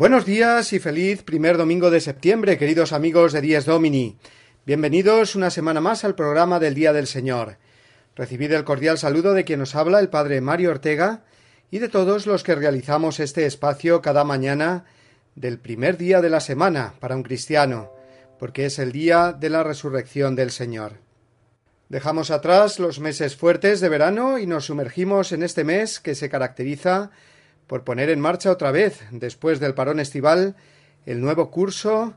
Buenos días y feliz primer domingo de septiembre, queridos amigos de Dies Domini. Bienvenidos una semana más al programa del Día del Señor. Recibid el cordial saludo de quien nos habla, el Padre Mario Ortega, y de todos los que realizamos este espacio cada mañana del primer día de la semana para un cristiano, porque es el día de la resurrección del Señor. Dejamos atrás los meses fuertes de verano y nos sumergimos en este mes que se caracteriza por poner en marcha otra vez, después del parón estival, el nuevo curso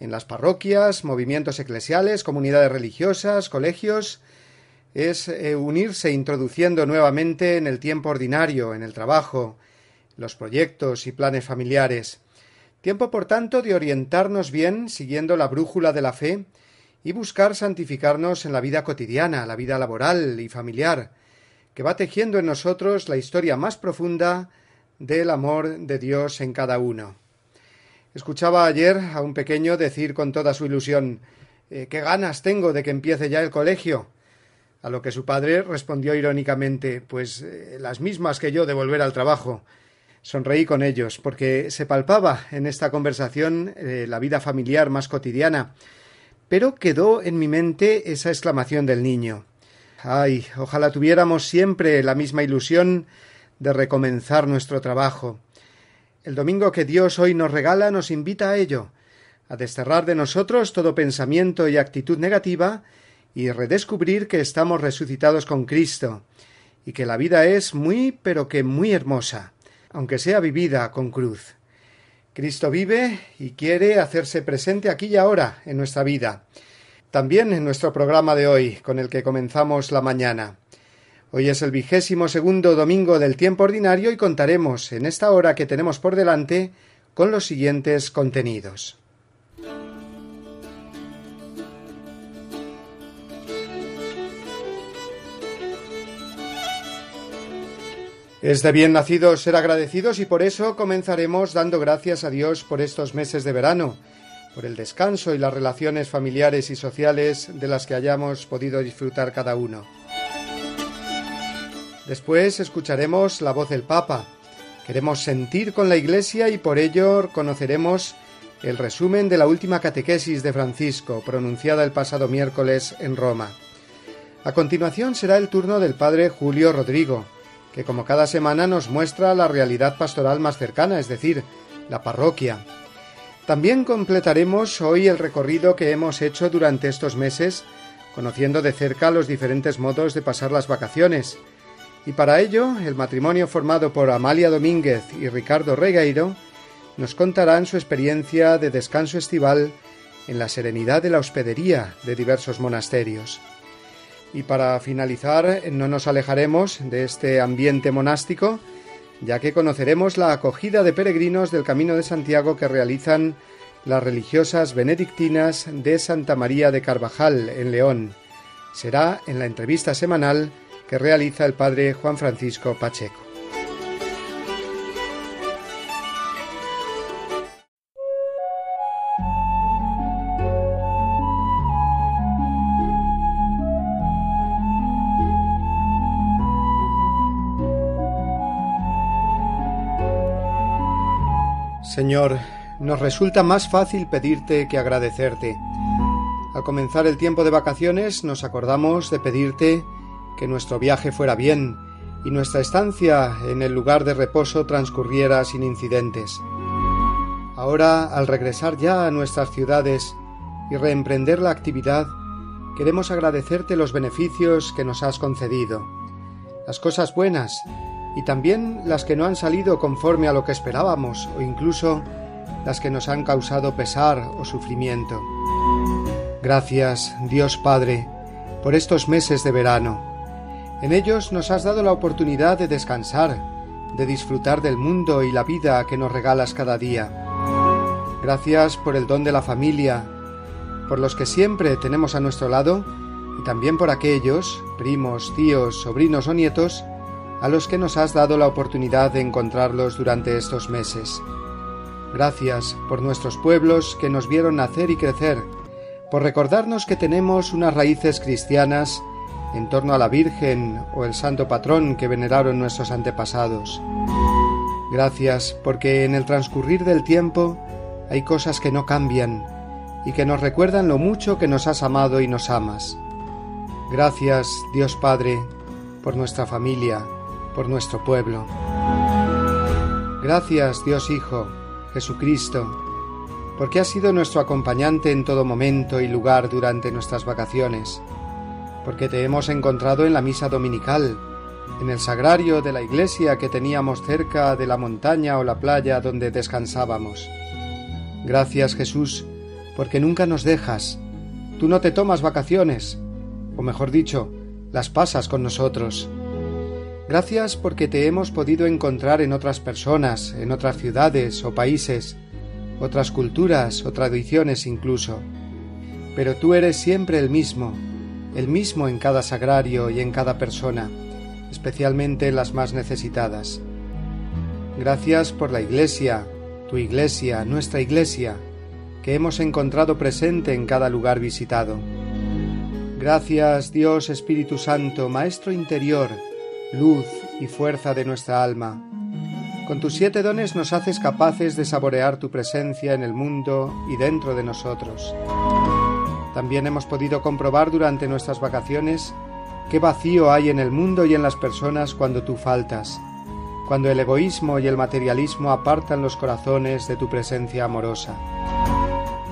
en las parroquias, movimientos eclesiales, comunidades religiosas, colegios, es eh, unirse introduciendo nuevamente en el tiempo ordinario, en el trabajo, los proyectos y planes familiares. Tiempo, por tanto, de orientarnos bien siguiendo la brújula de la fe y buscar santificarnos en la vida cotidiana, la vida laboral y familiar, que va tejiendo en nosotros la historia más profunda del amor de Dios en cada uno. Escuchaba ayer a un pequeño decir con toda su ilusión eh, qué ganas tengo de que empiece ya el colegio. A lo que su padre respondió irónicamente pues eh, las mismas que yo de volver al trabajo. Sonreí con ellos, porque se palpaba en esta conversación eh, la vida familiar más cotidiana. Pero quedó en mi mente esa exclamación del niño. Ay, ojalá tuviéramos siempre la misma ilusión de recomenzar nuestro trabajo. El domingo que Dios hoy nos regala nos invita a ello, a desterrar de nosotros todo pensamiento y actitud negativa y redescubrir que estamos resucitados con Cristo, y que la vida es muy pero que muy hermosa, aunque sea vivida con cruz. Cristo vive y quiere hacerse presente aquí y ahora en nuestra vida, también en nuestro programa de hoy, con el que comenzamos la mañana. Hoy es el vigésimo segundo domingo del tiempo ordinario y contaremos en esta hora que tenemos por delante con los siguientes contenidos. Es de bien nacidos ser agradecidos y por eso comenzaremos dando gracias a Dios por estos meses de verano, por el descanso y las relaciones familiares y sociales de las que hayamos podido disfrutar cada uno. Después escucharemos la voz del Papa. Queremos sentir con la Iglesia y por ello conoceremos el resumen de la última catequesis de Francisco, pronunciada el pasado miércoles en Roma. A continuación será el turno del Padre Julio Rodrigo, que como cada semana nos muestra la realidad pastoral más cercana, es decir, la parroquia. También completaremos hoy el recorrido que hemos hecho durante estos meses, conociendo de cerca los diferentes modos de pasar las vacaciones, y para ello, el matrimonio formado por Amalia Domínguez y Ricardo Regueiro nos contarán su experiencia de descanso estival en la serenidad de la hospedería de diversos monasterios. Y para finalizar, no nos alejaremos de este ambiente monástico, ya que conoceremos la acogida de peregrinos del Camino de Santiago que realizan las religiosas benedictinas de Santa María de Carvajal, en León. Será en la entrevista semanal que realiza el padre Juan Francisco Pacheco. Señor, nos resulta más fácil pedirte que agradecerte. Al comenzar el tiempo de vacaciones nos acordamos de pedirte que nuestro viaje fuera bien y nuestra estancia en el lugar de reposo transcurriera sin incidentes. Ahora, al regresar ya a nuestras ciudades y reemprender la actividad, queremos agradecerte los beneficios que nos has concedido, las cosas buenas y también las que no han salido conforme a lo que esperábamos o incluso las que nos han causado pesar o sufrimiento. Gracias, Dios Padre, por estos meses de verano. En ellos nos has dado la oportunidad de descansar, de disfrutar del mundo y la vida que nos regalas cada día. Gracias por el don de la familia, por los que siempre tenemos a nuestro lado y también por aquellos, primos, tíos, sobrinos o nietos, a los que nos has dado la oportunidad de encontrarlos durante estos meses. Gracias por nuestros pueblos que nos vieron nacer y crecer, por recordarnos que tenemos unas raíces cristianas en torno a la Virgen o el santo patrón que veneraron nuestros antepasados. Gracias porque en el transcurrir del tiempo hay cosas que no cambian y que nos recuerdan lo mucho que nos has amado y nos amas. Gracias, Dios Padre, por nuestra familia, por nuestro pueblo. Gracias, Dios Hijo, Jesucristo, porque has sido nuestro acompañante en todo momento y lugar durante nuestras vacaciones, porque te hemos encontrado en la misa dominical, en el sagrario de la iglesia que teníamos cerca de la montaña o la playa donde descansábamos. Gracias Jesús, porque nunca nos dejas. Tú no te tomas vacaciones, o mejor dicho, las pasas con nosotros. Gracias porque te hemos podido encontrar en otras personas, en otras ciudades o países, otras culturas o tradiciones incluso. Pero tú eres siempre el mismo, el mismo en cada sagrario y en cada persona, especialmente en las más necesitadas. Gracias por la Iglesia, tu Iglesia, nuestra Iglesia, que hemos encontrado presente en cada lugar visitado. Gracias Dios Espíritu Santo, Maestro interior, luz y fuerza de nuestra alma. Con tus siete dones nos haces capaces de saborear tu presencia en el mundo y dentro de nosotros. También hemos podido comprobar durante nuestras vacaciones qué vacío hay en el mundo y en las personas cuando tú faltas, cuando el egoísmo y el materialismo apartan los corazones de tu presencia amorosa.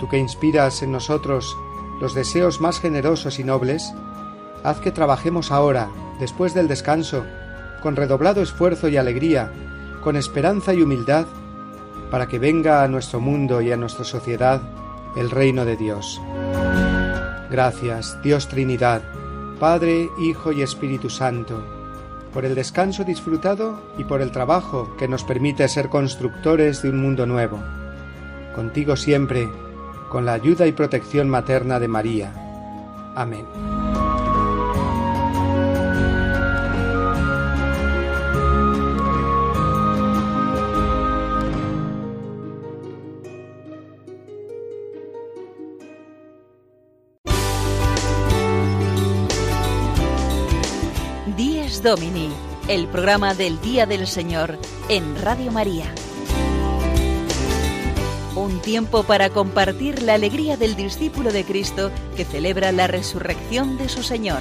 Tú que inspiras en nosotros los deseos más generosos y nobles, haz que trabajemos ahora, después del descanso, con redoblado esfuerzo y alegría, con esperanza y humildad, para que venga a nuestro mundo y a nuestra sociedad el reino de Dios. Gracias, Dios Trinidad, Padre, Hijo y Espíritu Santo, por el descanso disfrutado y por el trabajo que nos permite ser constructores de un mundo nuevo. Contigo siempre, con la ayuda y protección materna de María. Amén. Domini, el programa del Día del Señor en Radio María. Un tiempo para compartir la alegría del discípulo de Cristo que celebra la resurrección de su Señor.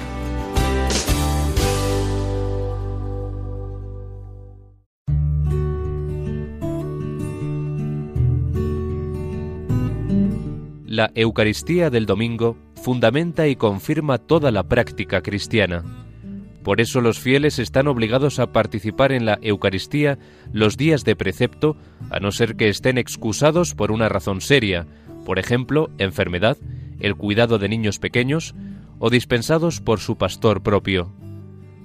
La Eucaristía del domingo fundamenta y confirma toda la práctica cristiana. Por eso los fieles están obligados a participar en la Eucaristía los días de precepto, a no ser que estén excusados por una razón seria, por ejemplo, enfermedad, el cuidado de niños pequeños o dispensados por su pastor propio.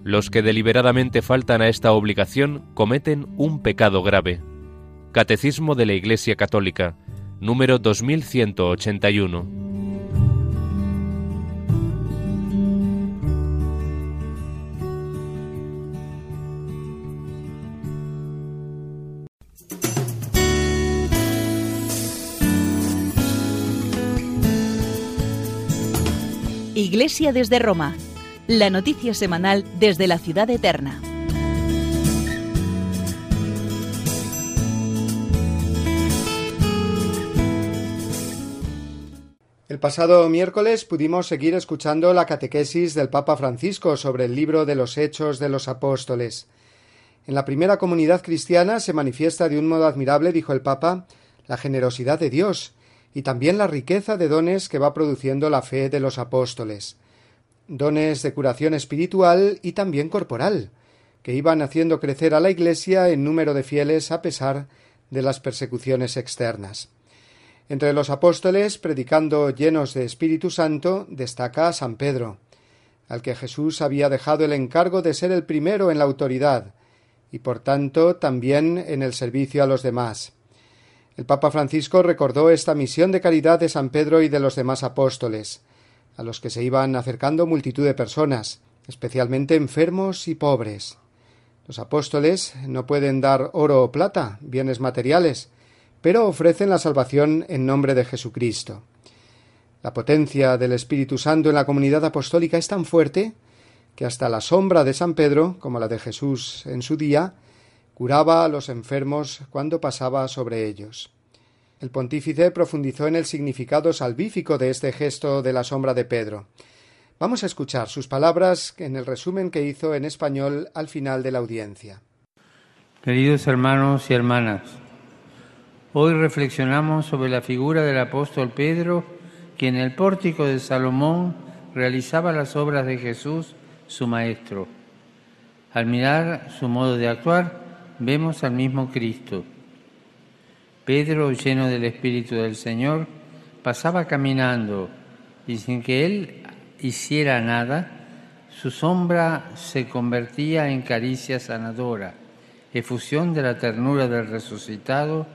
Los que deliberadamente faltan a esta obligación cometen un pecado grave. Catecismo de la Iglesia Católica, número 2181. Iglesia desde Roma, la noticia semanal desde la ciudad eterna. El pasado miércoles pudimos seguir escuchando la catequesis del Papa Francisco sobre el libro de los Hechos de los Apóstoles. En la primera comunidad cristiana se manifiesta de un modo admirable, dijo el Papa, la generosidad de Dios, y también la riqueza de dones que va produciendo la fe de los apóstoles, dones de curación espiritual y también corporal, que iban haciendo crecer a la Iglesia en número de fieles a pesar de las persecuciones externas. Entre los apóstoles, predicando llenos de Espíritu Santo, destaca a San Pedro. al que Jesús había dejado el encargo de ser el primero en la autoridad, y por tanto también en el servicio a los demás. El Papa Francisco recordó esta misión de caridad de San Pedro y de los demás apóstoles, a los que se iban acercando multitud de personas, especialmente enfermos y pobres. Los apóstoles no pueden dar oro o plata, bienes materiales, pero ofrecen la salvación en nombre de Jesucristo. La potencia del Espíritu Santo en la comunidad apostólica es tan fuerte que hasta la sombra de San Pedro, como la de Jesús en su día, curaba a los enfermos cuando pasaba sobre ellos. El pontífice profundizó en el significado salvífico de este gesto de la sombra de Pedro. Vamos a escuchar sus palabras en el resumen que hizo en español al final de la audiencia. Queridos hermanos y hermanas, hoy reflexionamos sobre la figura del apóstol Pedro, que en el pórtico de Salomón realizaba las obras de Jesús su Maestro. Al mirar su modo de actuar, vemos al mismo Cristo. Pedro, lleno del Espíritu del Señor, pasaba caminando y sin que él hiciera nada, su sombra se convertía en caricia sanadora, efusión de la ternura del resucitado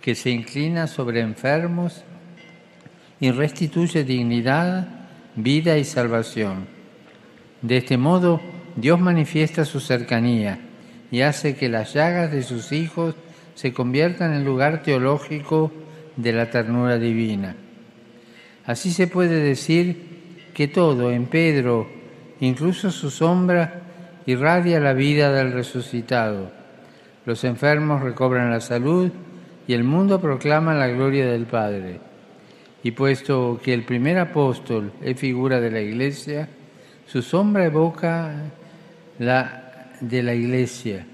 que se inclina sobre enfermos y restituye dignidad, vida y salvación. De este modo, Dios manifiesta su cercanía y hace que las llagas de sus hijos se conviertan en lugar teológico de la ternura divina. Así se puede decir que todo en Pedro, incluso su sombra, irradia la vida del resucitado. Los enfermos recobran la salud y el mundo proclama la gloria del Padre. Y puesto que el primer apóstol es figura de la Iglesia, su sombra evoca la de la iglesia,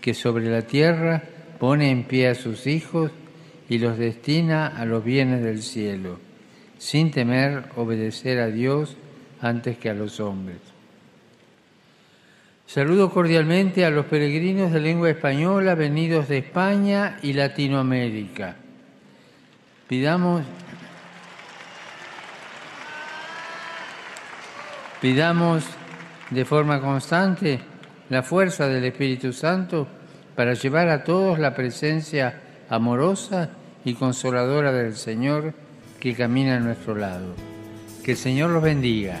que sobre la tierra pone en pie a sus hijos y los destina a los bienes del cielo, sin temer obedecer a Dios antes que a los hombres. Saludo cordialmente a los peregrinos de lengua española venidos de España y Latinoamérica. Pidamos Pidamos de forma constante la fuerza del Espíritu Santo para llevar a todos la presencia amorosa y consoladora del Señor que camina a nuestro lado. Que el Señor los bendiga.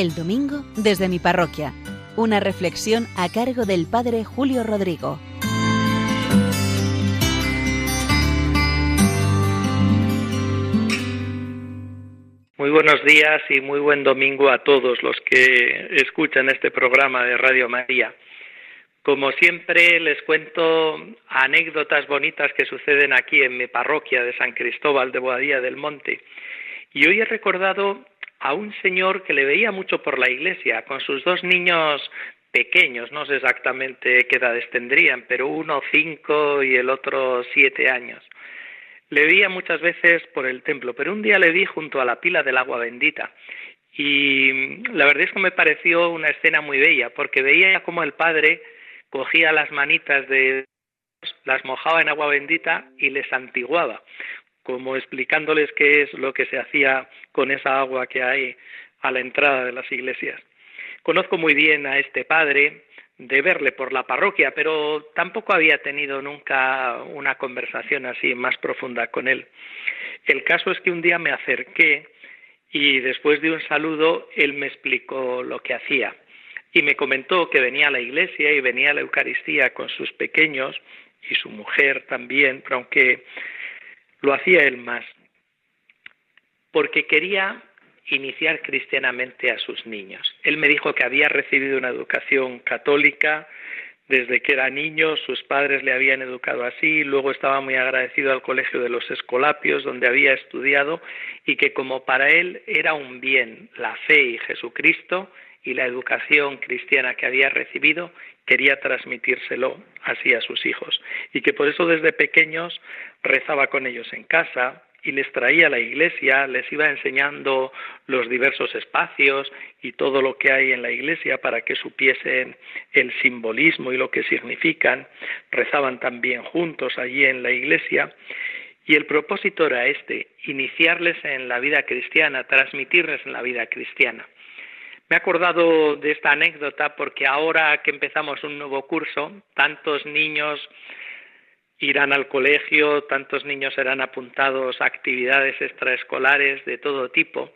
El domingo desde mi parroquia. Una reflexión a cargo del Padre Julio Rodrigo. Muy buenos días y muy buen domingo a todos los que escuchan este programa de Radio María. Como siempre, les cuento anécdotas bonitas que suceden aquí en mi parroquia de San Cristóbal de Boadía del Monte. Y hoy he recordado a un señor que le veía mucho por la iglesia, con sus dos niños pequeños, no sé exactamente qué edades tendrían, pero uno cinco y el otro siete años. Le veía muchas veces por el templo, pero un día le vi junto a la pila del agua bendita. Y la verdad es que me pareció una escena muy bella, porque veía como el padre cogía las manitas de las mojaba en agua bendita y les antiguaba, como explicándoles qué es lo que se hacía con esa agua que hay a la entrada de las iglesias. Conozco muy bien a este padre de verle por la parroquia, pero tampoco había tenido nunca una conversación así más profunda con él. El caso es que un día me acerqué y después de un saludo él me explicó lo que hacía y me comentó que venía a la iglesia y venía a la Eucaristía con sus pequeños y su mujer también, pero aunque lo hacía él más, porque quería iniciar cristianamente a sus niños. Él me dijo que había recibido una educación católica desde que era niño, sus padres le habían educado así, luego estaba muy agradecido al colegio de los Escolapios, donde había estudiado, y que como para él era un bien la fe y Jesucristo y la educación cristiana que había recibido, quería transmitírselo así a sus hijos, y que por eso desde pequeños rezaba con ellos en casa, y les traía a la iglesia, les iba enseñando los diversos espacios y todo lo que hay en la iglesia para que supiesen el simbolismo y lo que significan. Rezaban también juntos allí en la iglesia y el propósito era este, iniciarles en la vida cristiana, transmitirles en la vida cristiana. Me he acordado de esta anécdota porque ahora que empezamos un nuevo curso, tantos niños irán al colegio, tantos niños serán apuntados a actividades extraescolares de todo tipo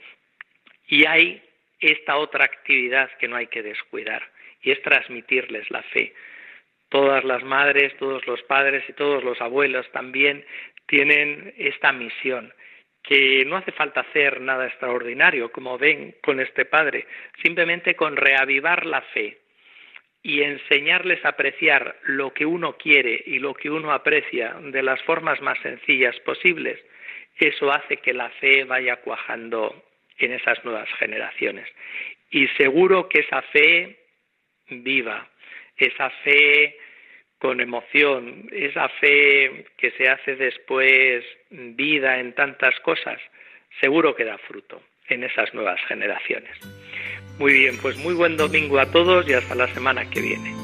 y hay esta otra actividad que no hay que descuidar y es transmitirles la fe. Todas las madres, todos los padres y todos los abuelos también tienen esta misión que no hace falta hacer nada extraordinario, como ven con este padre, simplemente con reavivar la fe, y enseñarles a apreciar lo que uno quiere y lo que uno aprecia de las formas más sencillas posibles, eso hace que la fe vaya cuajando en esas nuevas generaciones. Y seguro que esa fe viva, esa fe con emoción, esa fe que se hace después vida en tantas cosas, seguro que da fruto en esas nuevas generaciones. Muy bien, pues muy buen domingo a todos y hasta la semana que viene.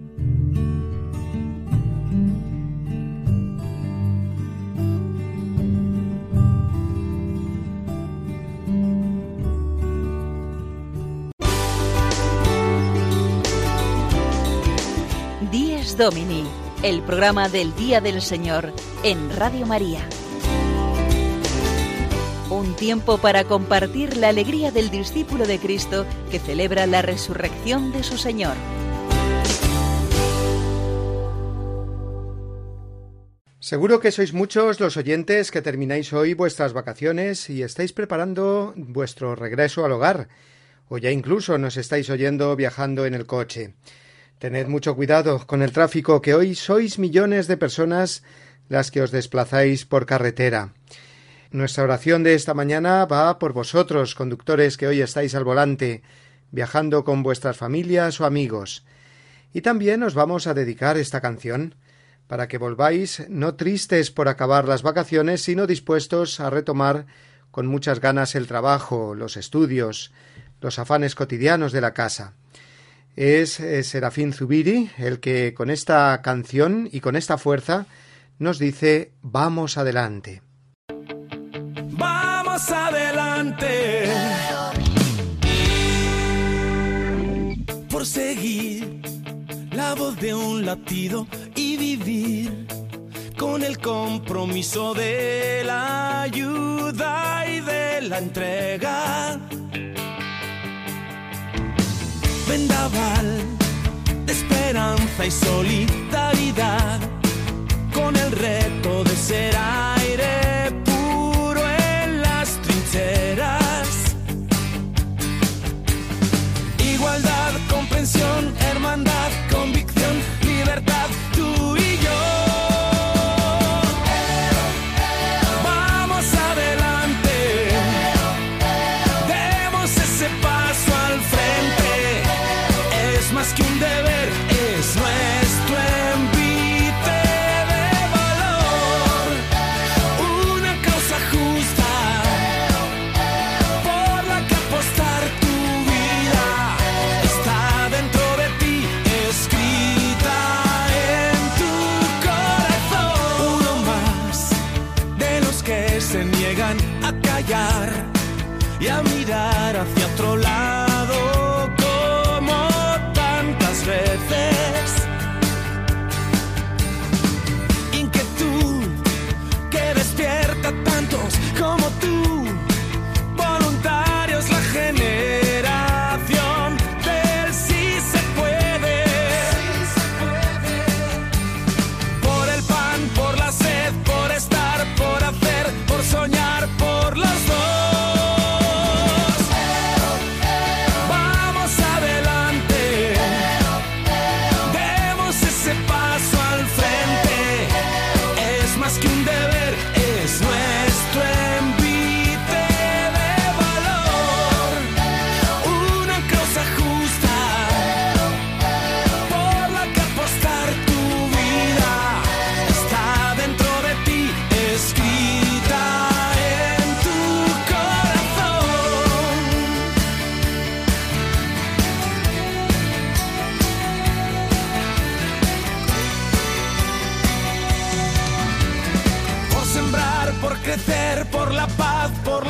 Domini, el programa del Día del Señor en Radio María. Un tiempo para compartir la alegría del discípulo de Cristo que celebra la resurrección de su Señor. Seguro que sois muchos los oyentes que termináis hoy vuestras vacaciones y estáis preparando vuestro regreso al hogar, o ya incluso nos estáis oyendo viajando en el coche. Tened mucho cuidado con el tráfico, que hoy sois millones de personas las que os desplazáis por carretera. Nuestra oración de esta mañana va por vosotros, conductores que hoy estáis al volante, viajando con vuestras familias o amigos. Y también os vamos a dedicar esta canción para que volváis no tristes por acabar las vacaciones, sino dispuestos a retomar con muchas ganas el trabajo, los estudios, los afanes cotidianos de la casa. Es, Serafín Zubiri el que con esta canción y con esta fuerza nos dice Vamos adelante. Vamos adelante. Por seguir la voz de un latido y vivir con el compromiso de la ayuda y de la entrega. Vendaval de esperanza y solidaridad con el reto de ser aire puro en las trincheras. Igualdad, comprensión, hermandad, mirar hacia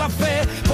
paz, por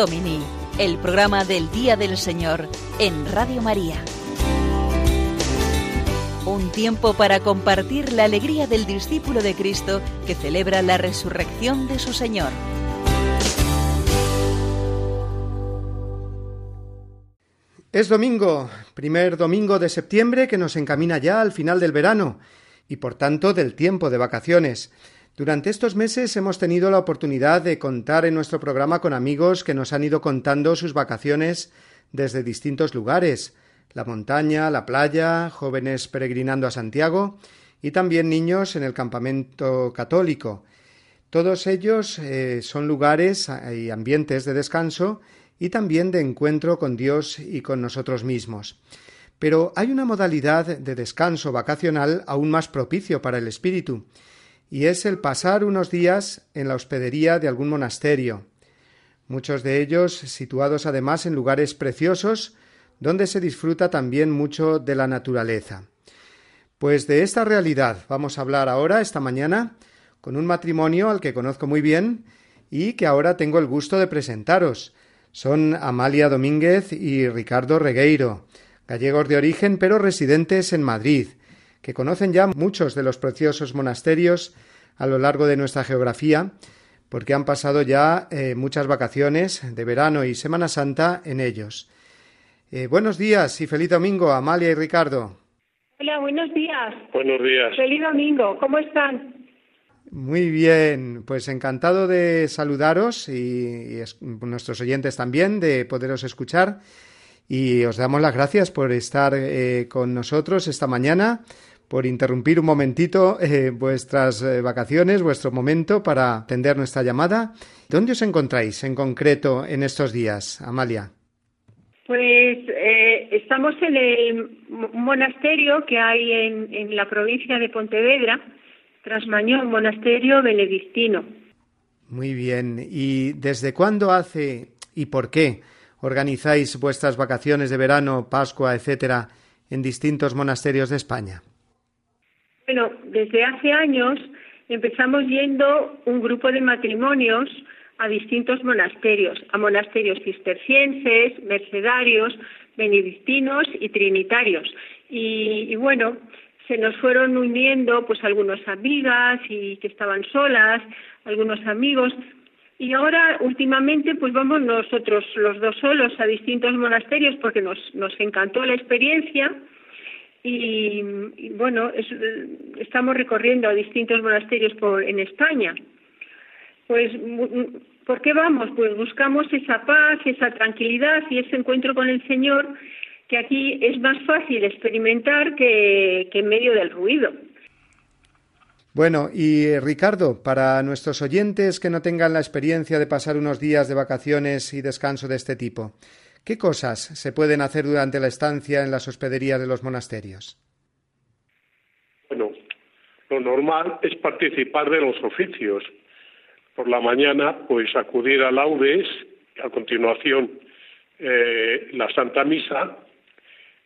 Domini, el programa del Día del Señor en Radio María. Un tiempo para compartir la alegría del discípulo de Cristo que celebra la resurrección de su Señor. Es domingo, primer domingo de septiembre que nos encamina ya al final del verano y por tanto del tiempo de vacaciones. Durante estos meses hemos tenido la oportunidad de contar en nuestro programa con amigos que nos han ido contando sus vacaciones desde distintos lugares la montaña, la playa, jóvenes peregrinando a Santiago y también niños en el campamento católico. Todos ellos eh, son lugares y ambientes de descanso y también de encuentro con Dios y con nosotros mismos. Pero hay una modalidad de descanso vacacional aún más propicio para el espíritu, y es el pasar unos días en la hospedería de algún monasterio, muchos de ellos situados además en lugares preciosos donde se disfruta también mucho de la naturaleza. Pues de esta realidad vamos a hablar ahora, esta mañana, con un matrimonio al que conozco muy bien y que ahora tengo el gusto de presentaros. Son Amalia Domínguez y Ricardo Regueiro, gallegos de origen pero residentes en Madrid, que conocen ya muchos de los preciosos monasterios a lo largo de nuestra geografía, porque han pasado ya eh, muchas vacaciones de verano y Semana Santa en ellos. Eh, buenos días y feliz domingo, Amalia y Ricardo. Hola, buenos días. Buenos días. Feliz domingo. ¿Cómo están? Muy bien, pues encantado de saludaros y, y es- nuestros oyentes también de poderos escuchar y os damos las gracias por estar eh, con nosotros esta mañana, por interrumpir un momentito eh, vuestras eh, vacaciones, vuestro momento para atender nuestra llamada. ¿Dónde os encontráis en concreto en estos días, Amalia? Pues eh, estamos en el mo- monasterio que hay en, en la provincia de Pontevedra, Trasmañón, monasterio benedictino. Muy bien. ¿Y desde cuándo hace y por qué organizáis vuestras vacaciones de verano, Pascua, etcétera, en distintos monasterios de España? Bueno, desde hace años empezamos yendo un grupo de matrimonios a distintos monasterios, a monasterios cistercienses, mercedarios, benedictinos y trinitarios. Y, y bueno, se nos fueron uniendo pues algunas amigas y que estaban solas, algunos amigos. Y ahora, últimamente, pues vamos nosotros los dos solos a distintos monasterios porque nos, nos encantó la experiencia y, bueno, es- estamos recorriendo distintos monasterios por, en España. Pues, ¿por qué vamos? Pues buscamos esa paz, esa tranquilidad y ese encuentro con el Señor que aquí es más fácil experimentar que, que en medio del ruido. Bueno, y eh, Ricardo, para nuestros oyentes que no tengan la experiencia de pasar unos días de vacaciones y descanso de este tipo, ¿qué cosas se pueden hacer durante la estancia en las hospederías de los monasterios? Bueno, lo normal es participar de los oficios. Por la mañana, pues acudir a laudes, a continuación eh, la Santa Misa,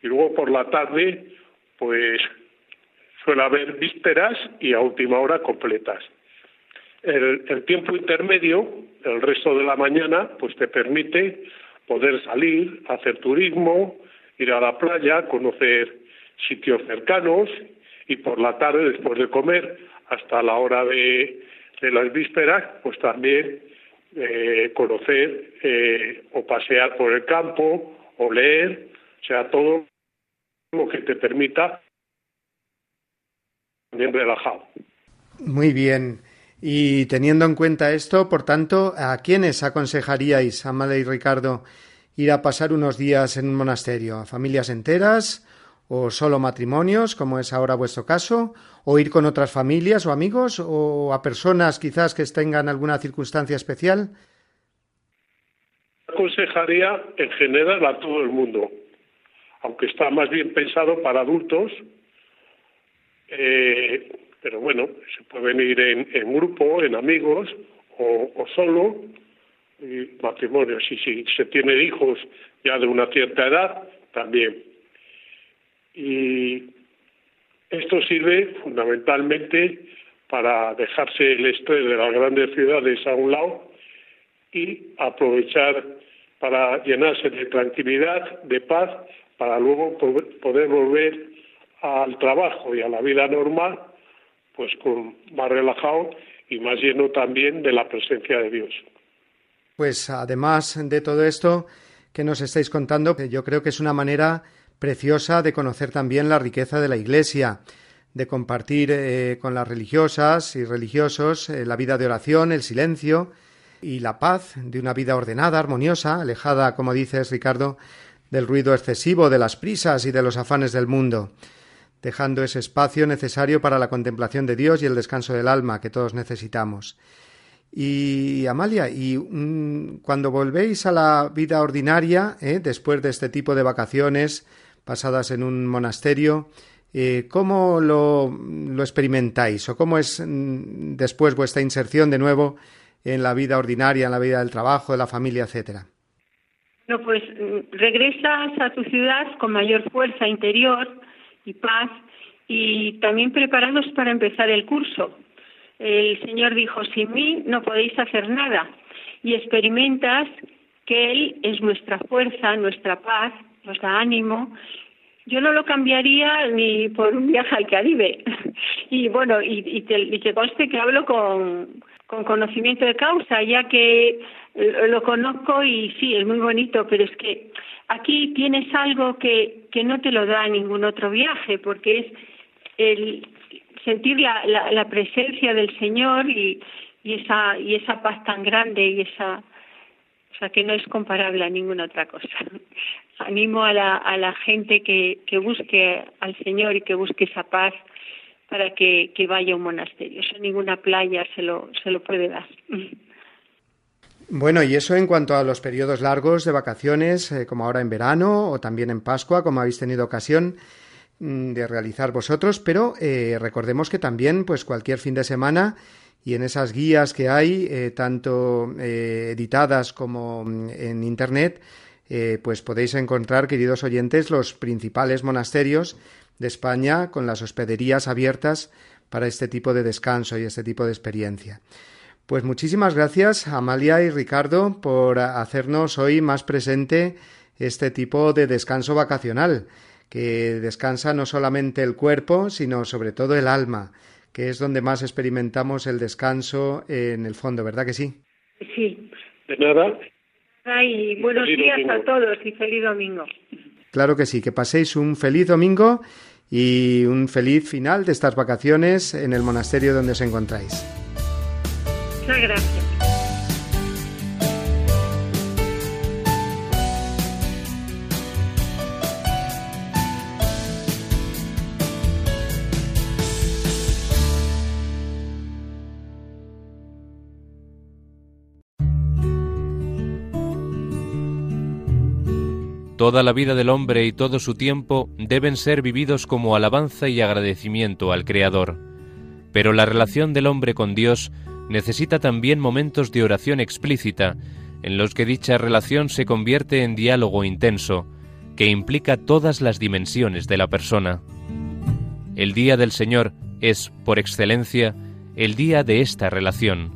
y luego por la tarde, pues suele haber vísperas y a última hora completas. El, el tiempo intermedio, el resto de la mañana, pues te permite poder salir, hacer turismo, ir a la playa, conocer sitios cercanos y por la tarde, después de comer, hasta la hora de, de las vísperas, pues también eh, conocer eh, o pasear por el campo o leer, o sea, todo lo que te permita bien relajado. Muy bien. Y teniendo en cuenta esto, por tanto, ¿a quiénes aconsejaríais, Amada y Ricardo, ir a pasar unos días en un monasterio? ¿A familias enteras? ¿O solo matrimonios, como es ahora vuestro caso? ¿O ir con otras familias o amigos? ¿O a personas quizás que tengan alguna circunstancia especial? Aconsejaría en general a todo el mundo, aunque está más bien pensado para adultos, eh, pero bueno, se puede venir en, grupo, en amigos o, o solo, y matrimonios. Y si se tiene hijos ya de una cierta edad, también. Y esto sirve fundamentalmente para dejarse el estrés de las grandes ciudades a un lado y aprovechar para llenarse de tranquilidad, de paz, para luego po- poder volver al trabajo y a la vida normal, pues con más relajado y más lleno también de la presencia de Dios. Pues además de todo esto que nos estáis contando, yo creo que es una manera preciosa de conocer también la riqueza de la Iglesia, de compartir eh, con las religiosas y religiosos eh, la vida de oración, el silencio y la paz de una vida ordenada, armoniosa, alejada, como dices Ricardo, del ruido excesivo, de las prisas y de los afanes del mundo, dejando ese espacio necesario para la contemplación de Dios y el descanso del alma que todos necesitamos. Y Amalia, y mm, cuando volvéis a la vida ordinaria, ¿eh? después de este tipo de vacaciones pasadas en un monasterio, eh, ¿cómo lo, lo experimentáis? ¿O cómo es mm, después vuestra inserción de nuevo en la vida ordinaria, en la vida del trabajo, de la familia, etcétera? No, pues mm, regresas a tu ciudad con mayor fuerza interior y paz y también preparados para empezar el curso. El Señor dijo, sin mí no podéis hacer nada y experimentas que Él es nuestra fuerza, nuestra paz, nos da ánimo. Yo no lo cambiaría ni por un viaje al Caribe. Y bueno, y, y, te, y que conste que hablo con, con conocimiento de causa, ya que lo conozco y sí, es muy bonito, pero es que aquí tienes algo que, que no te lo da ningún otro viaje, porque es el sentir la, la, la presencia del Señor y, y esa y esa paz tan grande y esa o sea que no es comparable a ninguna otra cosa. Animo a la, a la gente que, que busque al Señor y que busque esa paz para que, que vaya a un monasterio. Eso ninguna playa se lo, se lo puede dar. Bueno, y eso en cuanto a los periodos largos de vacaciones, eh, como ahora en verano o también en Pascua, como habéis tenido ocasión mm, de realizar vosotros, pero eh, recordemos que también, pues cualquier fin de semana y en esas guías que hay, eh, tanto editadas como mm, en Internet, pues podéis encontrar, queridos oyentes, los principales monasterios de España con las hospederías abiertas para este tipo de descanso y este tipo de experiencia. Pues muchísimas gracias, Amalia y Ricardo, por hacernos hoy más presente este tipo de descanso vacacional, que descansa no solamente el cuerpo, sino sobre todo el alma que es donde más experimentamos el descanso en el fondo, ¿verdad que sí? Sí. De nada. Ay, buenos Feliz días domingo. a todos y feliz domingo. Claro que sí, que paséis un feliz domingo y un feliz final de estas vacaciones en el monasterio donde os encontráis. Muchas gracias. Toda la vida del hombre y todo su tiempo deben ser vividos como alabanza y agradecimiento al Creador. Pero la relación del hombre con Dios necesita también momentos de oración explícita, en los que dicha relación se convierte en diálogo intenso, que implica todas las dimensiones de la persona. El Día del Señor es, por excelencia, el día de esta relación,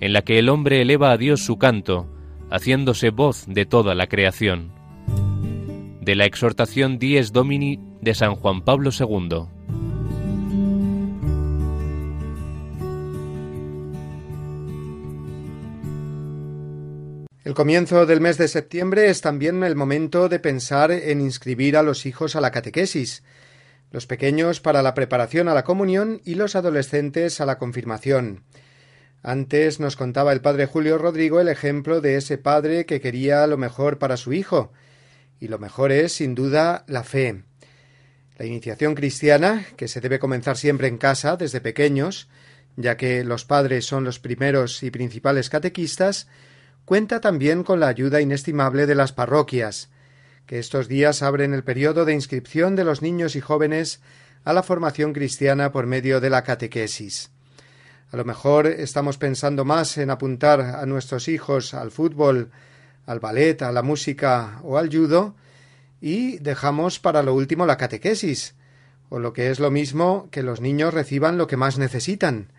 en la que el hombre eleva a Dios su canto, haciéndose voz de toda la creación. De la exhortación Dies Domini de San Juan Pablo II. El comienzo del mes de septiembre es también el momento de pensar en inscribir a los hijos a la catequesis, los pequeños para la preparación a la comunión y los adolescentes a la confirmación. Antes nos contaba el padre Julio Rodrigo el ejemplo de ese padre que quería lo mejor para su hijo, y lo mejor es, sin duda, la fe. La iniciación cristiana, que se debe comenzar siempre en casa, desde pequeños, ya que los padres son los primeros y principales catequistas, cuenta también con la ayuda inestimable de las parroquias, que estos días abren el periodo de inscripción de los niños y jóvenes a la formación cristiana por medio de la catequesis. A lo mejor estamos pensando más en apuntar a nuestros hijos al fútbol, al ballet, a la música o al judo, y dejamos para lo último la catequesis, o lo que es lo mismo que los niños reciban lo que más necesitan,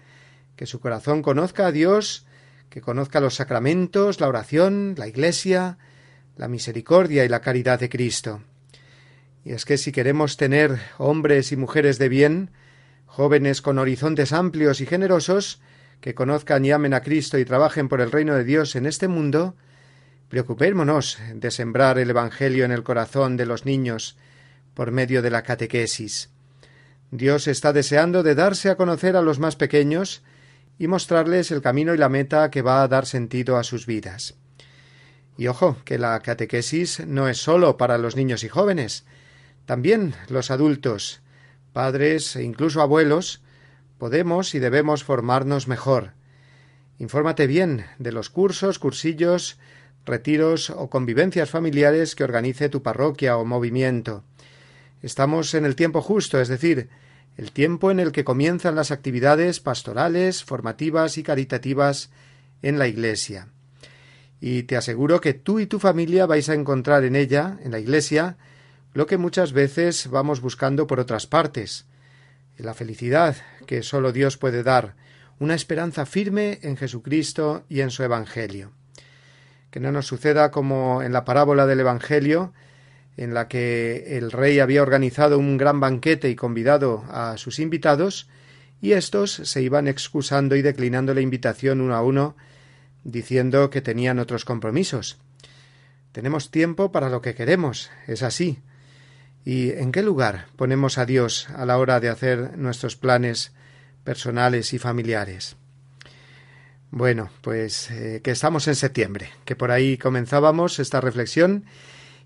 que su corazón conozca a Dios, que conozca los sacramentos, la oración, la Iglesia, la misericordia y la caridad de Cristo. Y es que si queremos tener hombres y mujeres de bien, jóvenes con horizontes amplios y generosos, que conozcan y amen a Cristo y trabajen por el reino de Dios en este mundo, preocupémonos de sembrar el Evangelio en el corazón de los niños por medio de la catequesis. Dios está deseando de darse a conocer a los más pequeños y mostrarles el camino y la meta que va a dar sentido a sus vidas. Y ojo, que la catequesis no es sólo para los niños y jóvenes, también los adultos, padres e incluso abuelos, podemos y debemos formarnos mejor. Infórmate bien de los cursos, cursillos, retiros o convivencias familiares que organice tu parroquia o movimiento. Estamos en el tiempo justo, es decir, el tiempo en el que comienzan las actividades pastorales, formativas y caritativas en la Iglesia. Y te aseguro que tú y tu familia vais a encontrar en ella, en la Iglesia, lo que muchas veces vamos buscando por otras partes, la felicidad que sólo Dios puede dar, una esperanza firme en Jesucristo y en su Evangelio. Que no nos suceda como en la parábola del Evangelio, en la que el rey había organizado un gran banquete y convidado a sus invitados, y estos se iban excusando y declinando la invitación uno a uno, diciendo que tenían otros compromisos. Tenemos tiempo para lo que queremos, es así. ¿Y en qué lugar ponemos a Dios a la hora de hacer nuestros planes personales y familiares? Bueno, pues eh, que estamos en septiembre, que por ahí comenzábamos esta reflexión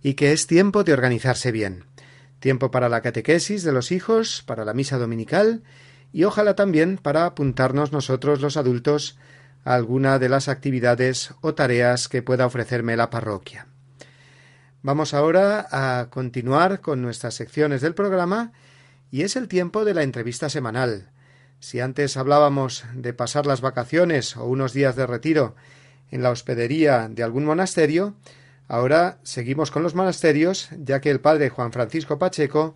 y que es tiempo de organizarse bien. Tiempo para la catequesis de los hijos, para la misa dominical y ojalá también para apuntarnos nosotros los adultos a alguna de las actividades o tareas que pueda ofrecerme la parroquia. Vamos ahora a continuar con nuestras secciones del programa y es el tiempo de la entrevista semanal. Si antes hablábamos de pasar las vacaciones o unos días de retiro en la hospedería de algún monasterio, ahora seguimos con los monasterios, ya que el padre Juan Francisco Pacheco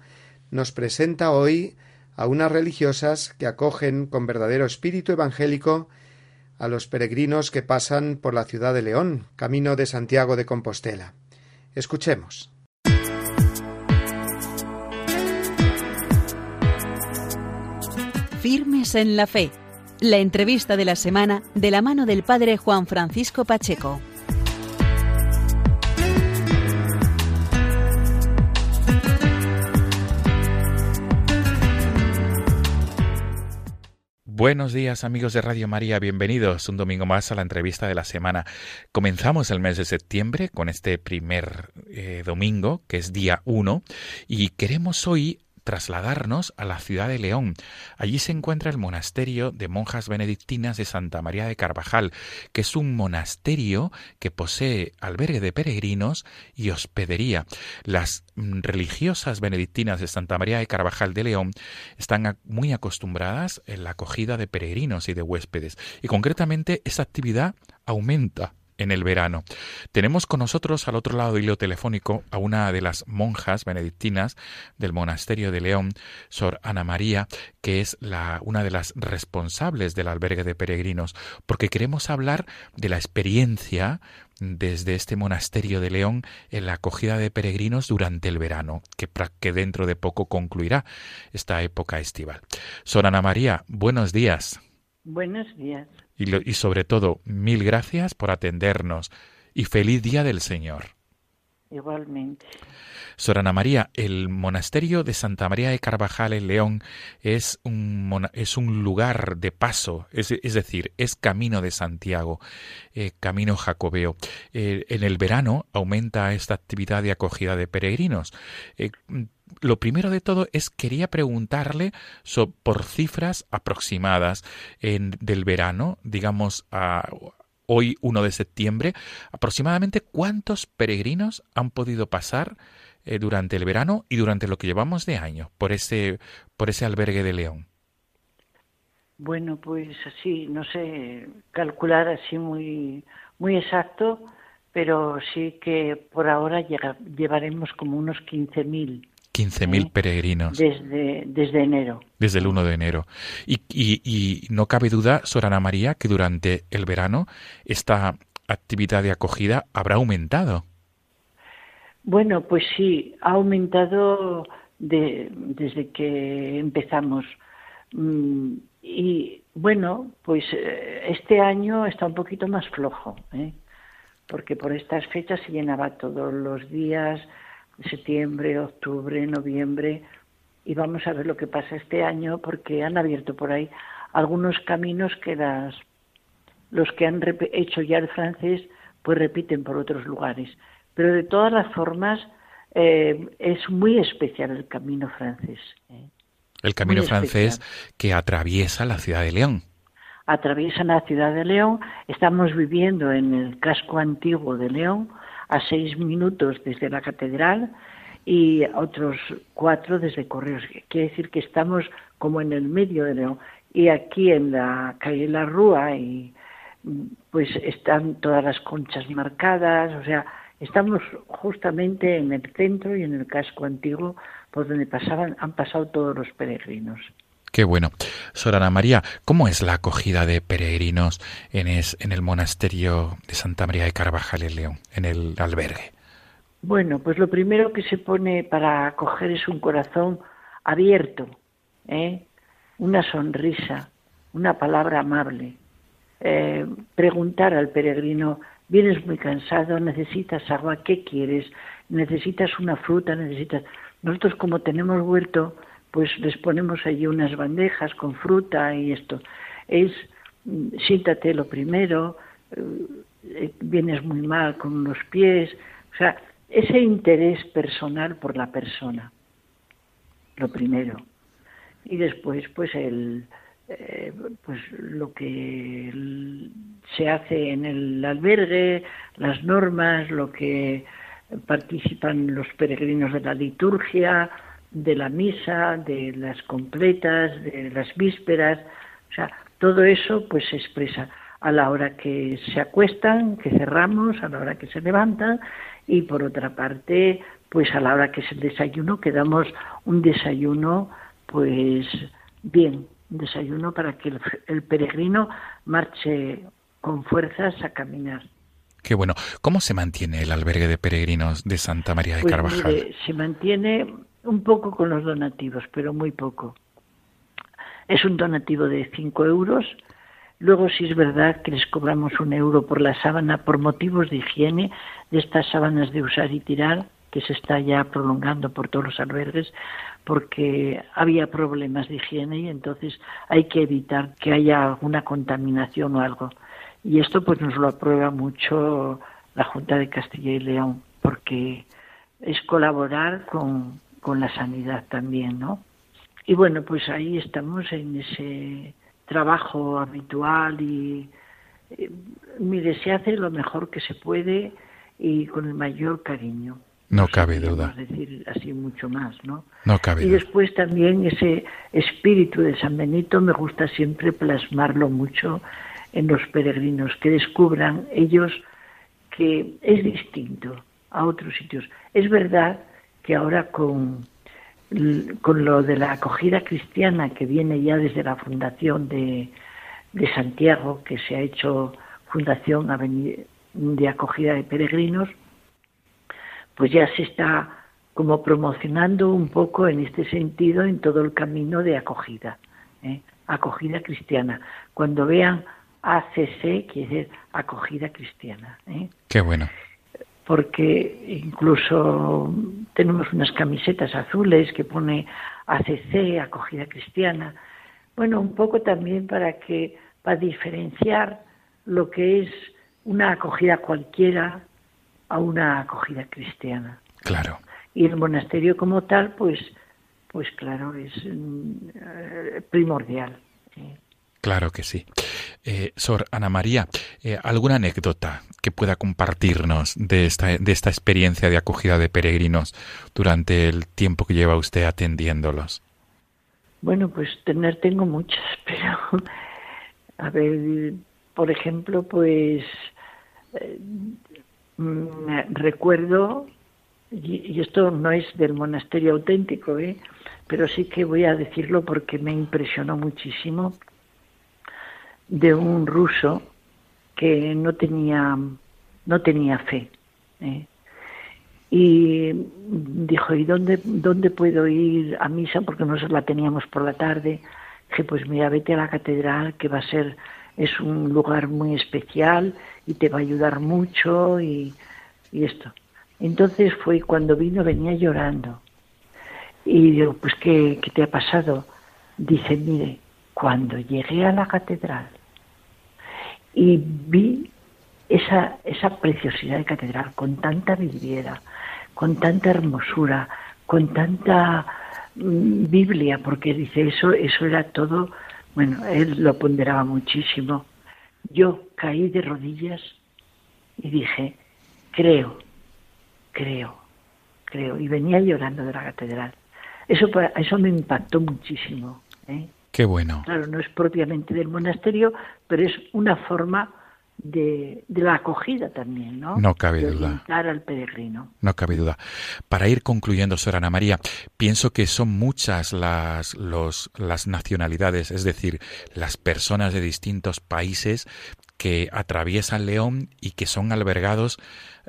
nos presenta hoy a unas religiosas que acogen con verdadero espíritu evangélico a los peregrinos que pasan por la ciudad de León, camino de Santiago de Compostela. Escuchemos. Firmes en la fe. La entrevista de la semana de la mano del padre Juan Francisco Pacheco. Buenos días amigos de Radio María, bienvenidos un domingo más a la entrevista de la semana. Comenzamos el mes de septiembre con este primer eh, domingo, que es día 1, y queremos hoy trasladarnos a la ciudad de León. Allí se encuentra el monasterio de monjas benedictinas de Santa María de Carvajal, que es un monasterio que posee albergue de peregrinos y hospedería. Las religiosas benedictinas de Santa María de Carvajal de León están muy acostumbradas en la acogida de peregrinos y de huéspedes, y concretamente esa actividad aumenta en el verano. Tenemos con nosotros al otro lado del hilo telefónico a una de las monjas benedictinas del monasterio de León, Sor Ana María, que es la, una de las responsables del albergue de peregrinos, porque queremos hablar de la experiencia desde este monasterio de León en la acogida de peregrinos durante el verano, que, que dentro de poco concluirá esta época estival. Sor Ana María, buenos días. Buenos días y, sobre todo, mil gracias por atendernos y feliz día del Señor. Igualmente. Sor Ana María, el monasterio de Santa María de Carvajal en León es un, es un lugar de paso, es, decir, es camino de Santiago, eh, camino jacobeo. Eh, en el verano aumenta esta actividad de acogida de peregrinos. Eh, lo primero de todo es quería preguntarle por cifras aproximadas en, del verano, digamos a hoy 1 de septiembre, aproximadamente cuántos peregrinos han podido pasar eh, durante el verano y durante lo que llevamos de año por ese por ese albergue de León. Bueno, pues así, no sé calcular así muy muy exacto, pero sí que por ahora llevaremos como unos 15.000 15.000 peregrinos. Desde, desde enero. Desde el 1 de enero. Y, y, y no cabe duda, Sorana María, que durante el verano esta actividad de acogida habrá aumentado. Bueno, pues sí, ha aumentado de, desde que empezamos. Mm, y bueno, pues eh, este año está un poquito más flojo, ¿eh? porque por estas fechas se llenaba todos los días, septiembre, octubre, noviembre, y vamos a ver lo que pasa este año porque han abierto por ahí algunos caminos que las, los que han hecho ya el francés pues repiten por otros lugares. Pero de todas las formas eh, es muy especial el camino francés. ¿eh? El camino francés que atraviesa la ciudad de León. Atraviesa la ciudad de León. Estamos viviendo en el casco antiguo de León, a seis minutos desde la catedral y otros cuatro desde Correos. Quiere decir que estamos como en el medio de León. Y aquí en la calle La Rúa y pues están todas las conchas marcadas, o sea, estamos justamente en el centro y en el casco antiguo por donde pasaban, han pasado todos los peregrinos. Qué bueno. Sorana María, ¿cómo es la acogida de peregrinos en, en el monasterio de Santa María de Carvajal en León, en el albergue? Bueno, pues lo primero que se pone para acoger es un corazón abierto, ¿eh? una sonrisa, una palabra amable, eh, preguntar al peregrino, vienes muy cansado, necesitas agua, ¿qué quieres? ¿Necesitas una fruta? ¿Necesitas...? Nosotros como tenemos huerto, pues les ponemos allí unas bandejas con fruta y esto. Es, siéntate lo primero, eh, vienes muy mal con los pies, o sea, ese interés personal por la persona, lo primero. Y después, pues, el, eh, pues lo que se hace en el albergue, las normas, lo que participan los peregrinos de la liturgia, de la misa, de las completas, de las vísperas, o sea, todo eso pues se expresa a la hora que se acuestan, que cerramos, a la hora que se levantan y por otra parte, pues a la hora que es el desayuno, que damos un desayuno pues bien, un desayuno para que el, peregrino marche con fuerzas a caminar. Qué bueno. ¿Cómo se mantiene el albergue de peregrinos de Santa María de pues Carvajal? se mantiene un poco con los donativos, pero muy poco. Es un donativo de 5 euros. Luego, si es verdad que les cobramos un euro por la sábana por motivos de higiene, de estas sábanas de usar y tirar, que se está ya prolongando por todos los albergues, porque había problemas de higiene y entonces hay que evitar que haya alguna contaminación o algo. Y esto pues nos lo aprueba mucho la Junta de Castilla y León, porque es colaborar con, con la sanidad también, ¿no? Y bueno, pues ahí estamos en ese trabajo habitual y eh, mire, se hace lo mejor que se puede y con el mayor cariño. No cabe duda. Decir, así mucho más, ¿no? No cabe Y después también ese espíritu de San Benito me gusta siempre plasmarlo mucho en los peregrinos, que descubran ellos que es distinto a otros sitios. Es verdad que ahora con, con lo de la acogida cristiana que viene ya desde la fundación de, de Santiago, que se ha hecho fundación de acogida de peregrinos, pues ya se está como promocionando un poco en este sentido en todo el camino de acogida, ¿eh? acogida cristiana. Cuando vean ACC, quiere decir acogida cristiana. ¿eh? Qué bueno. Porque incluso tenemos unas camisetas azules que pone ACC, acogida cristiana. Bueno, un poco también para que, para diferenciar lo que es una acogida cualquiera a una acogida cristiana. Claro. Y el monasterio como tal, pues, pues claro, es mm, primordial. Claro que sí. Eh, Sor Ana María, eh, ¿alguna anécdota que pueda compartirnos de esta, de esta experiencia de acogida de peregrinos durante el tiempo que lleva usted atendiéndolos? Bueno, pues tener tengo muchas, pero a ver, por ejemplo, pues eh, recuerdo, y, esto no es del monasterio auténtico, ¿eh? pero sí que voy a decirlo porque me impresionó muchísimo, de un ruso que no tenía, no tenía fe. ¿eh? Y dijo, ¿y dónde, dónde puedo ir a misa? Porque nosotros la teníamos por la tarde. Dije, pues mira, vete a la catedral, que va a ser, es un lugar muy especial y te va a ayudar mucho y, y esto. Entonces fue cuando vino, venía llorando. Y digo, pues ¿qué, ¿qué te ha pasado? Dice, mire, cuando llegué a la catedral y vi esa, esa preciosidad de catedral con tanta vidriera, con tanta hermosura, con tanta mm, Biblia, porque dice eso, eso era todo, bueno, él lo ponderaba muchísimo. Yo caí de rodillas y dije, creo, creo, creo, y venía llorando de la catedral. Eso, eso me impactó muchísimo. ¿eh? Qué bueno. Claro, no es propiamente del monasterio, pero es una forma de, la acogida también, ¿no? No cabe de duda. al peregrino. No cabe duda. Para ir concluyendo, Sor Ana María, pienso que son muchas las, los, las nacionalidades, es decir, las personas de distintos países que atraviesan León y que son albergados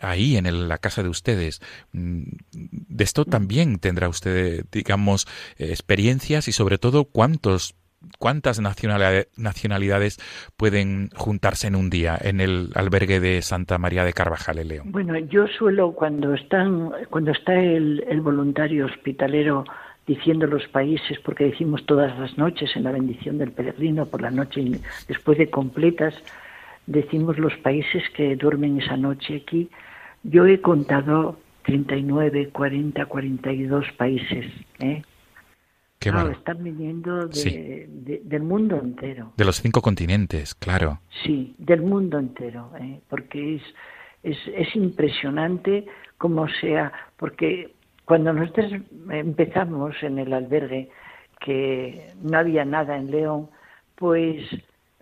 ahí en la casa de ustedes. Mm, de esto también tendrá usted, digamos, experiencias y sobre todo cuántos ¿cuántas nacionalidades pueden juntarse en un día en el albergue de Santa María de Carvajal en León? Bueno, yo suelo cuando están cuando está el, el voluntario hospitalero diciendo los países, porque decimos todas las noches en la bendición del peregrino por la noche después de completas, decimos los países que duermen esa noche aquí. Yo he contado 39, 40, 42 países. ¿eh? Qué claro, están viniendo de, del mundo entero. De los cinco continentes, claro. Sí, del mundo entero, ¿eh? porque es, es, es impresionante como sea, porque cuando nosotros empezamos en el albergue, que no había nada en León, pues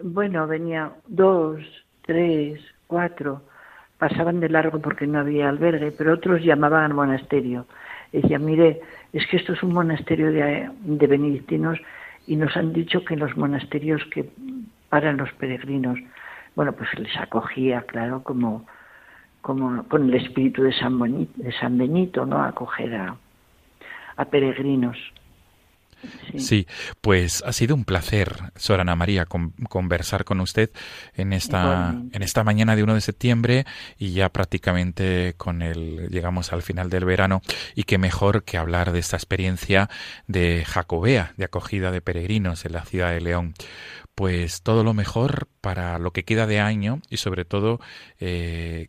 bueno, venían dos, tres, cuatro, pasaban de largo porque no había albergue, pero otros llamaban al monasterio. Decían, mire, es que esto es un monasterio de, de benedictinos y nos han dicho que los monasterios que paran los peregrinos, bueno, pues les acogía, claro, como como con el espíritu de San, Bonito, de San Benito, ¿no? Acoger a peregrinos. Sí. pues ha sido un placer, Sorana María, conversar con usted en esta, en esta mañana de 1 de septiembre y ya prácticamente con el, llegamos al final del verano. Y qué mejor que hablar de esta experiencia de Jacobea, de acogida de peregrinos en la ciudad de León. Pues todo lo mejor para lo que queda de año y sobre todo eh,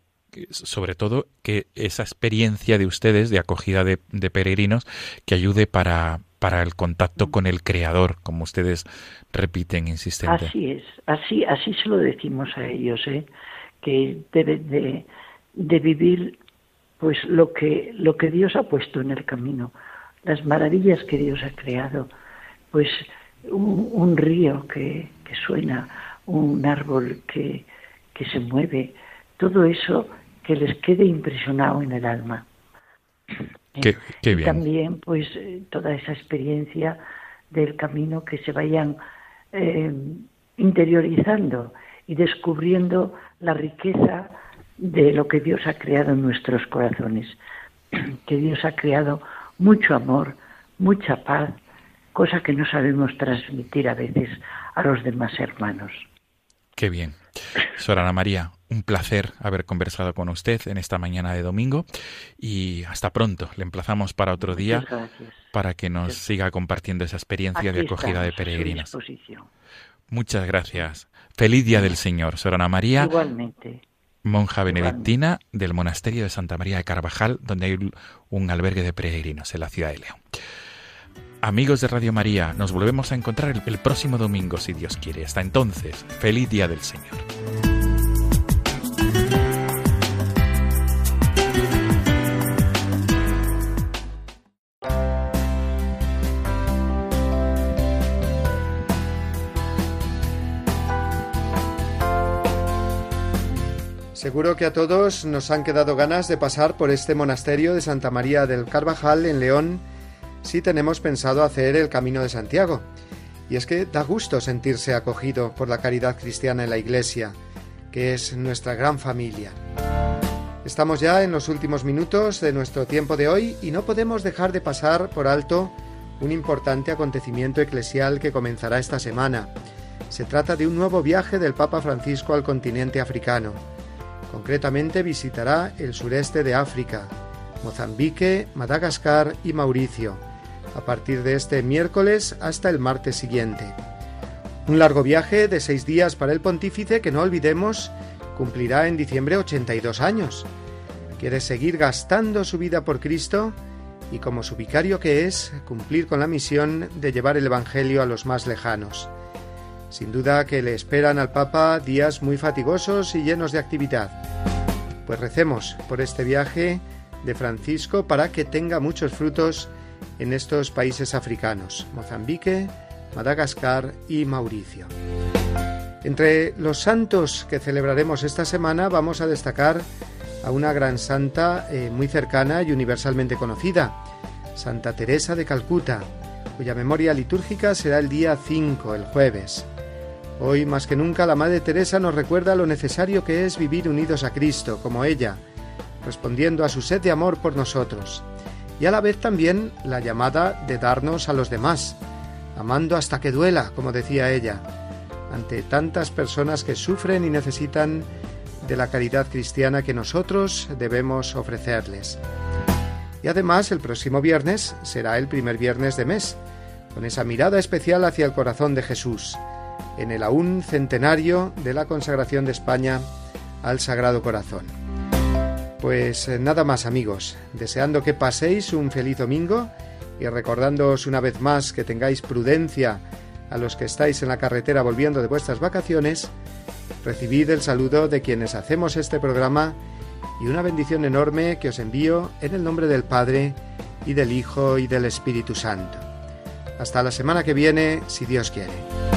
sobre todo que esa experiencia de ustedes de acogida de, peregrinos que ayude para, para el contacto con el creador, como ustedes repiten insistente. Así es, así, así se lo decimos a ellos, ¿eh? que deben de, de, vivir pues lo que, lo que Dios ha puesto en el camino, las maravillas que Dios ha creado, pues un, un río que, que suena, un árbol que, que se mueve, todo eso que les quede impresionado en el alma. Qué, bien. también, pues, eh, toda esa experiencia del camino que se vayan eh, interiorizando y descubriendo la riqueza de lo que Dios ha creado en nuestros corazones. Que Dios ha creado mucho amor, mucha paz, cosa que no sabemos transmitir a veces a los demás hermanos. Qué bien. Sorana María, un placer haber conversado con usted en esta mañana de domingo y hasta pronto. Le emplazamos para otro día para que nos siga compartiendo esa experiencia de acogida de peregrinos. Muchas gracias. Feliz Día del Señor, Sorana María. Igualmente. Monja benedictina del Monasterio de Santa María de Carvajal, donde hay un albergue de peregrinos en la ciudad de León. Amigos de Radio María, nos volvemos a encontrar el, próximo domingo, si Dios quiere. Hasta entonces, feliz Día del Señor. Seguro que a todos nos han quedado ganas de pasar por este monasterio de Santa María del Carvajal en León si tenemos pensado hacer el Camino de Santiago. Y es que da gusto sentirse acogido por la caridad cristiana en la Iglesia, que es nuestra gran familia. Estamos ya en los últimos minutos de nuestro tiempo de hoy y no podemos dejar de pasar por alto un importante acontecimiento eclesial que comenzará esta semana. Se trata de un nuevo viaje del Papa Francisco al continente africano. Concretamente visitará el sureste de África, Mozambique, Madagascar y Mauricio a partir de este miércoles hasta el martes siguiente. Un largo viaje de seis días para el pontífice que no olvidemos cumplirá en diciembre 82 años. Quiere seguir gastando su vida por Cristo y como su vicario que es, cumplir con la misión de llevar el Evangelio a los más lejanos. Sin duda que le esperan al Papa días muy fatigosos y llenos de actividad. Pues recemos por este viaje de Francisco para que tenga muchos frutos en estos países africanos, Mozambique, Madagascar y Mauricio. Entre los santos que celebraremos esta semana vamos a destacar a una gran santa eh, muy cercana y universalmente conocida, Santa Teresa de Calcuta, cuya memoria litúrgica será el día 5, el jueves. Hoy más que nunca la Madre Teresa nos recuerda lo necesario que es vivir unidos a Cristo, como ella, respondiendo a su sed de amor por nosotros y a la vez también la llamada de darnos a los demás, amando hasta que duela, como decía ella, ante tantas personas que sufren y necesitan de la caridad cristiana que nosotros debemos ofrecerles. Y además el próximo viernes será el primer viernes de mes, con esa mirada especial hacia el corazón de Jesús, en el aún centenario de la consagración de España al Sagrado Corazón. Pues eh, nada más amigos, deseando que paséis un feliz domingo y recordándoos una vez más que tengáis prudencia a los que estáis en la carretera volviendo de vuestras vacaciones, recibid el saludo de quienes hacemos este programa y una bendición enorme que os envío en el nombre del Padre y del Hijo y del Espíritu Santo. Hasta la semana que viene, si Dios quiere.